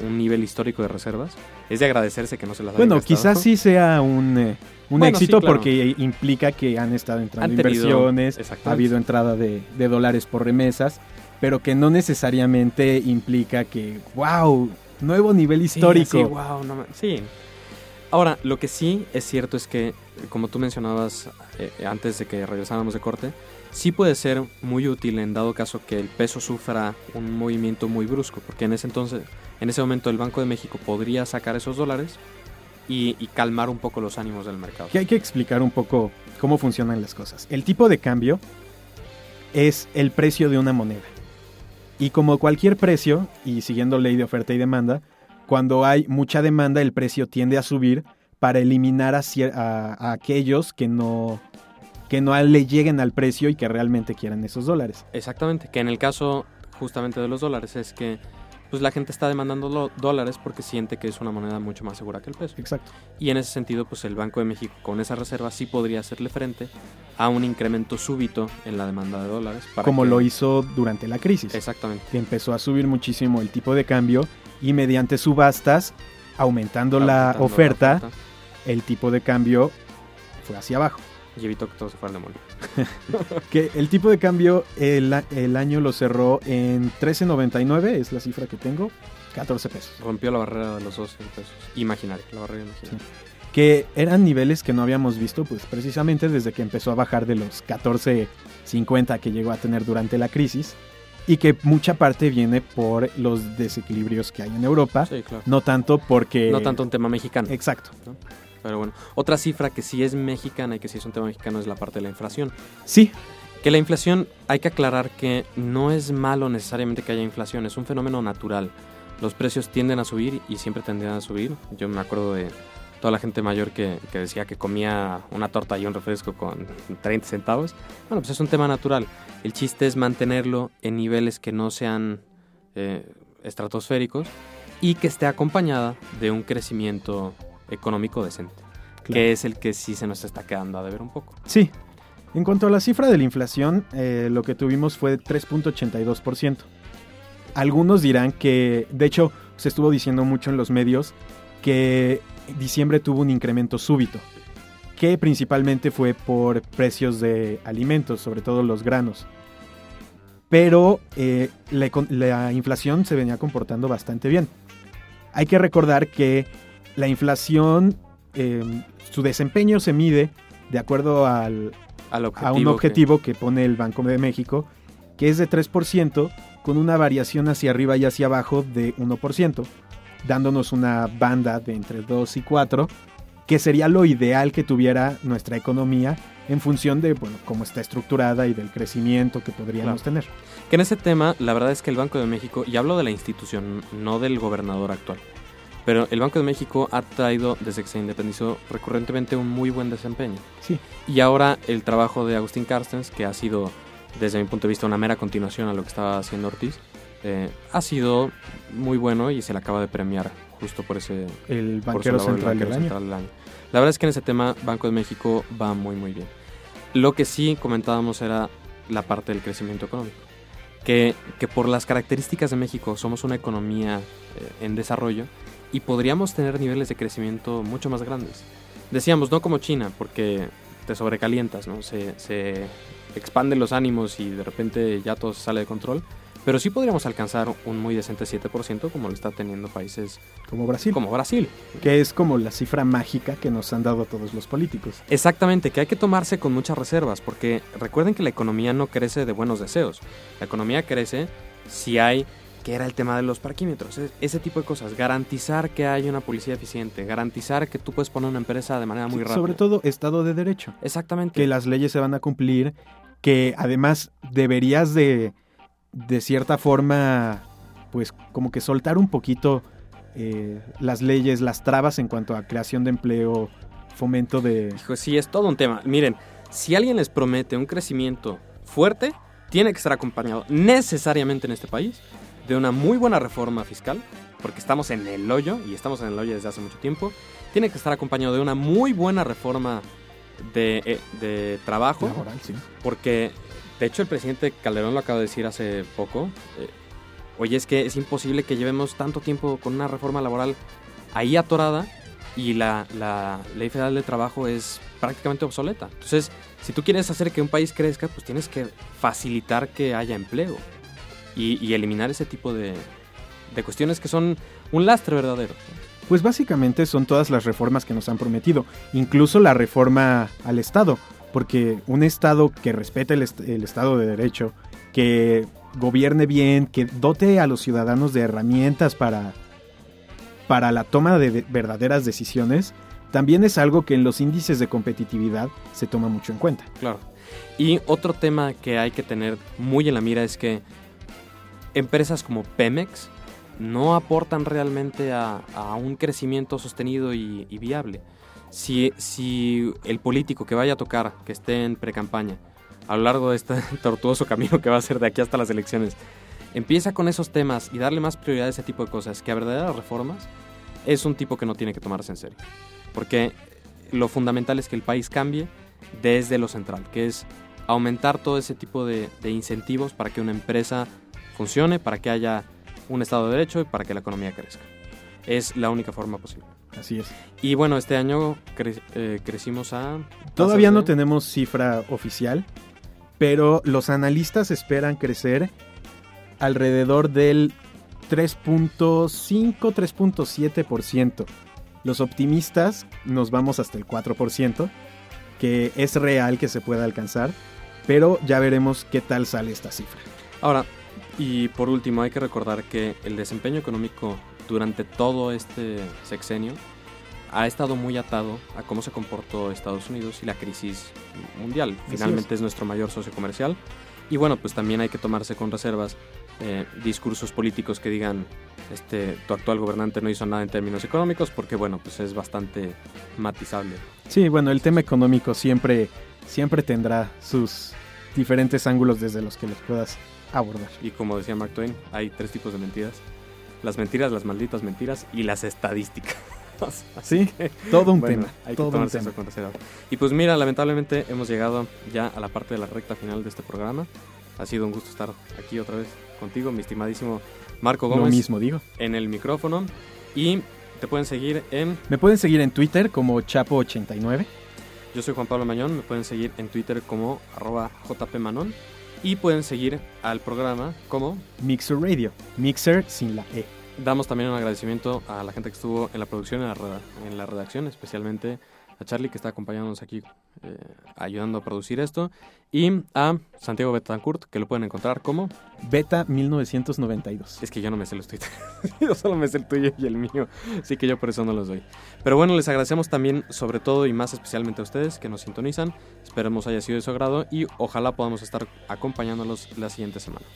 A: un nivel histórico de reservas. Es de agradecerse que no se las haya
B: Bueno,
A: gastado.
B: quizás sí sea un, eh, un
A: Bueno, sí,
B: éxito
A: claro.
B: porque implica que han estado entrando
A: Han tenido-
B: inversiones, ha habido entrada de, de dólares por remesas, pero que no necesariamente implica que, wow, nuevo nivel
A: Sí,
B: histórico.
A: así, no ma- sí. Ahora, lo que sí es cierto es que como tú mencionabas eh, antes de que regresáramos de corte, sí puede ser muy útil en dado caso que el peso sufra un movimiento muy brusco, porque en ese entonces, en ese momento el Banco de México podría sacar esos dólares y, calmar un poco los ánimos del mercado.
B: Que hay que explicar un poco cómo funcionan las cosas. El tipo de cambio es el precio de una moneda. Y como cualquier precio, y siguiendo ley de oferta y demanda, cuando hay mucha demanda el precio tiende a subir para eliminar a aquellos que no, que no le lleguen al precio y que realmente quieran esos dólares.
A: Exactamente, que en el caso justamente de los dólares es que pues la gente está demandando dólares porque siente que es una moneda mucho más segura que el peso.
B: Exacto.
A: Y en ese sentido, pues el Banco de México con esa reserva sí podría hacerle frente a un incremento súbito en la demanda de dólares. para
B: Como
A: que-
B: lo hizo durante la crisis.
A: Exactamente.
B: que empezó a subir muchísimo el tipo de cambio y mediante subastas, aumentando la oferta, el tipo de cambio fue hacia abajo.
A: Y evitó que todo se fuera al demonio.
B: Que el tipo de cambio el, año lo cerró en 13.99, es la cifra que tengo, 14 pesos.
A: Rompió la barrera de los 12 pesos. Imaginaria, la barrera imaginaria.
B: Que eran niveles que no habíamos visto, pues precisamente desde que empezó a bajar de los 14.50 que llegó a tener durante la crisis. Y que mucha parte viene por los desequilibrios que hay en Europa.
A: Sí, claro.
B: No tanto porque...
A: No tanto un tema mexicano.
B: Exacto.
A: Pero bueno, otra cifra que sí es mexicana y que sí es un tema mexicano es la parte de la inflación.
B: Sí,
A: Que la inflación, hay que aclarar que no es malo necesariamente que haya inflación, es un fenómeno natural. Los precios tienden a subir y siempre tendrán a subir. Yo me acuerdo de toda la gente mayor que, que decía que comía una torta y un refresco con 30 centavos. Bueno, pues es un tema natural. El chiste es mantenerlo en niveles que no sean eh, estratosféricos y que esté acompañada de un crecimiento económico decente,
B: Claro.
A: que es el que sí se nos está quedando a deber un poco.
B: Sí. En cuanto a la cifra de la inflación, eh, lo que tuvimos fue 3.82%. Algunos dirán que, de hecho, se estuvo diciendo mucho en los medios que diciembre tuvo un incremento súbito, que principalmente fue por precios de alimentos, sobre todo los granos. Pero eh, la inflación se venía comportando bastante bien. Hay que recordar que la inflación, eh, su desempeño se mide de acuerdo al,
A: Al
B: a un objetivo que... pone el Banco de México, que es de 3%, con una variación hacia arriba y hacia abajo de 1%, dándonos una banda de entre 2 y 4, que sería lo ideal que tuviera nuestra economía en función de bueno, cómo está estructurada y del crecimiento que podríamos tener.
A: Que en ese tema, la verdad es que el Banco de México, y hablo de la institución, no del gobernador actual, pero el Banco de México ha traído, desde que se independizó, recurrentemente un muy buen desempeño.
B: Sí.
A: Y ahora el trabajo de Agustín Carstens, que ha sido, desde mi punto de vista, una mera continuación a lo que estaba haciendo Ortiz, eh, ha sido muy bueno y se le acaba de premiar justo por ese
B: El banquero
A: labor, el
B: central del
A: banquero
B: año.
A: central del año. La verdad es que en ese tema Banco de México va muy muy bien. Lo que sí comentábamos era la parte del crecimiento económico. Que, que por las características de México somos una economía eh, en desarrollo y podríamos tener niveles de crecimiento mucho más grandes. Decíamos, no como China, porque te sobrecalientas, ¿no? Se, se expanden los ánimos y de repente ya todo sale de control. Pero sí podríamos alcanzar un muy decente 7% como lo está teniendo países
B: Como Brasil,
A: como Brasil.
B: que es como la cifra mágica que nos han dado todos los políticos.
A: Exactamente, que hay que tomarse con muchas reservas, porque recuerden que la economía no crece de buenos deseos. La economía crece si hay, que era el tema de los parquímetros, e- ese tipo de cosas. Garantizar que hay una policía eficiente, garantizar que tú puedes poner una empresa de manera muy rápida.
B: Sobre todo Estado de Derecho.
A: Exactamente.
B: que las leyes se van a cumplir, que además deberías de, de cierta forma, pues como que soltar un poquito eh, las leyes, las trabas en cuanto a creación de empleo, fomento de...
A: Hijo, sí, es todo un tema. Miren, si alguien les promete un crecimiento fuerte, tiene que estar acompañado necesariamente en este país de una muy buena reforma fiscal, porque estamos en el hoyo y estamos en el hoyo desde hace mucho tiempo. Tiene que estar acompañado de una muy buena reforma de, eh, de trabajo,
B: laboral, sí.
A: porque de hecho el presidente Calderón lo acaba de decir hace poco. eh, Oye, es que es imposible que llevemos tanto tiempo con una reforma laboral ahí atorada y la, la ley federal de trabajo es prácticamente obsoleta. Entonces, si tú quieres hacer que un país crezca, pues tienes que facilitar que haya empleo y, y eliminar ese tipo de, de cuestiones que son un lastre verdadero.
B: Pues básicamente son todas las reformas que nos han prometido, incluso la reforma al Estado, porque un Estado que respete el, est- el Estado de Derecho, que gobierne bien, que dote a los ciudadanos de herramientas para, para la toma de de verdaderas decisiones, también es algo que en los índices de competitividad se toma mucho en cuenta.
A: Claro. Y otro tema que hay que tener muy en la mira es que empresas como Pemex no aportan realmente a, un crecimiento sostenido y, viable. Si, el político que vaya a tocar, que esté en precampaña, a lo largo de este tortuoso camino que va a ser de aquí hasta las elecciones, empieza con esos temas y darle más prioridad a ese tipo de cosas que a verdaderas reformas, es un tipo que no tiene que tomarse en serio. Porque lo fundamental es que el país cambie desde lo central, que es aumentar todo ese tipo de incentivos para que una empresa funcione, para que haya un Estado de Derecho y para que la economía crezca. Es la única forma posible.
B: Así es.
A: Y bueno, este año cre- eh, crecimos a...
B: Todavía no tenemos cifra oficial, pero los analistas esperan crecer alrededor del 3.5, 3.7%. Los optimistas nos vamos hasta el 4%, que es real que se pueda alcanzar, pero ya veremos qué tal sale esta cifra.
A: Ahora, y por último, hay que recordar que el desempeño económico durante todo este sexenio ha estado muy atado a cómo se comportó Estados Unidos y la crisis mundial. Finalmente es. nuestro mayor socio comercial. Y bueno, pues también hay que tomarse con reservas eh, discursos políticos que digan, este, tu actual gobernante no hizo nada en términos económicos, porque bueno, pues es bastante matizable.
B: Sí, bueno, el tema económico siempre, siempre tendrá sus diferentes ángulos desde los que los puedas abordar.
A: Y como decía Mark Twain, hay tres tipos de mentiras. Las mentiras, las malditas mentiras y las estadísticas. Así
B: Sí, todo un
A: Bueno,
B: tema.
A: hay que
B: todo un
A: tomarse
B: tema.
A: eso con. Y pues mira, lamentablemente hemos llegado ya a la parte de la recta final de este programa. Ha sido un gusto estar aquí otra vez contigo, mi estimadísimo Marco
B: Lo
A: Gómez,
B: mismo digo.
A: en el micrófono. Y te pueden seguir en...
B: Me pueden seguir en Twitter como Chapo89.
A: Yo soy Juan Pablo Mañón, me pueden seguir en Twitter como arroba jpmanon. Y pueden seguir al programa como...
B: Mixer Radio. Mixer sin la E.
A: Damos también un agradecimiento a la gente que estuvo en la producción, en la, en la redacción, especialmente a Charlie que está acompañándonos aquí, eh, ayudando a producir esto, y a Santiago Betancourt, que lo pueden encontrar como...
B: Beta 1992.
A: Es que yo no me sé los Twitter, yo solo me sé el tuyo y el mío, así que yo por eso no los doy. Pero bueno, les agradecemos también, sobre todo y más especialmente a ustedes que nos sintonizan, esperemos haya sido de su agrado y ojalá podamos estar acompañándolos la siguiente semana.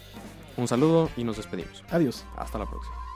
A: Un saludo y nos despedimos.
B: Adiós.
A: Hasta la próxima.